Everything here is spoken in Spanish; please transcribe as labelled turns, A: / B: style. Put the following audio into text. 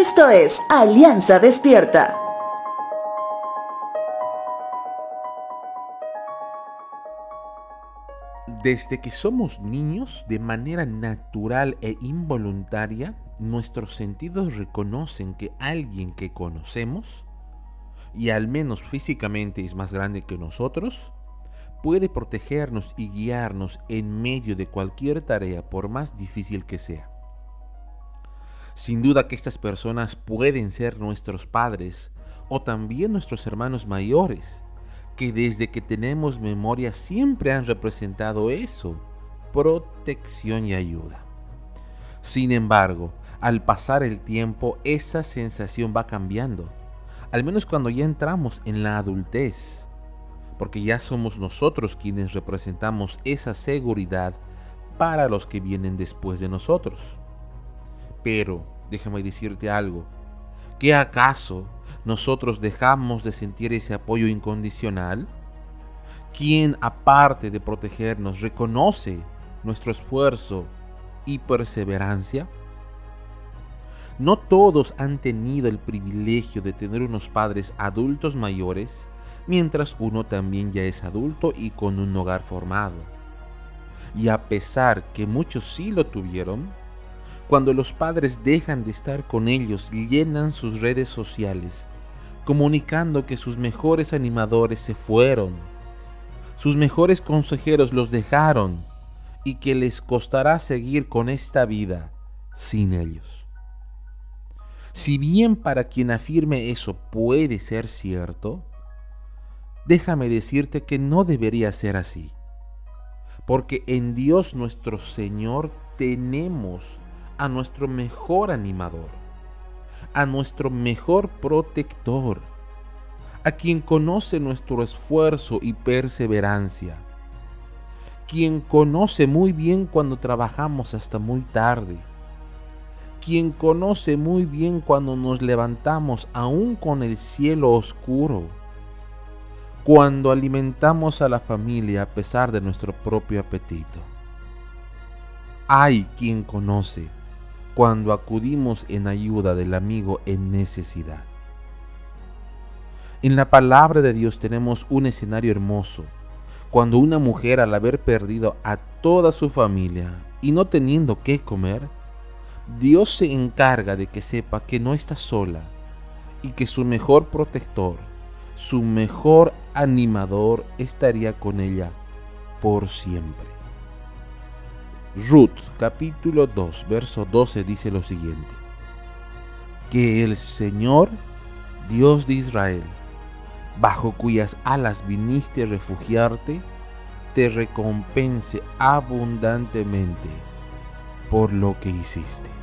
A: Esto es Alianza Despierta.
B: Desde que somos niños, de manera natural e involuntaria, nuestros sentidos reconocen que alguien que conocemos, y al menos físicamente es más grande que nosotros, puede protegernos y guiarnos en medio de cualquier tarea por más difícil que sea. Sin duda que estas personas pueden ser nuestros padres o también nuestros hermanos mayores, que desde que tenemos memoria siempre han representado eso, protección y ayuda. Sin embargo, al pasar el tiempo, esa sensación va cambiando, al menos cuando ya entramos en la adultez porque ya somos nosotros quienes representamos esa seguridad para los que vienen después de nosotros. Pero, déjame decirte algo, ¿qué acaso nosotros dejamos de sentir ese apoyo incondicional? ¿Quién, aparte de protegernos, reconoce nuestro esfuerzo y perseverancia? No todos han tenido el privilegio de tener unos padres adultos mayores mientras uno también ya es adulto y con un hogar formado. Y a pesar que muchos sí lo tuvieron, cuando los padres dejan de estar con ellos, llenan sus redes sociales, comunicando que sus mejores animadores se fueron, sus mejores consejeros los dejaron y que les costará seguir con esta vida sin ellos. Si bien para quien afirme eso puede ser cierto, déjame decirte que no debería ser así. Porque en Dios nuestro Señor tenemos a nuestro mejor animador, a nuestro mejor protector, a quien conoce nuestro esfuerzo y perseverancia, quien conoce muy bien cuando trabajamos hasta muy tarde, quien conoce muy bien cuando nos levantamos aún con el cielo oscuro, cuando alimentamos a la familia a pesar de nuestro propio apetito. Hay quien conoce cuando acudimos en ayuda del amigo en necesidad. En la palabra de Dios tenemos un escenario hermoso, cuando una mujer al haber perdido a toda su familia y no teniendo qué comer, Dios se encarga de que sepa que no está sola y que su mejor protector, su mejor animador estaría con ella por siempre. Ruth capítulo 2 verso 12 dice lo siguiente. Que el Señor, Dios de Israel, bajo cuyas alas viniste a refugiarte, te recompense abundantemente por lo que hiciste.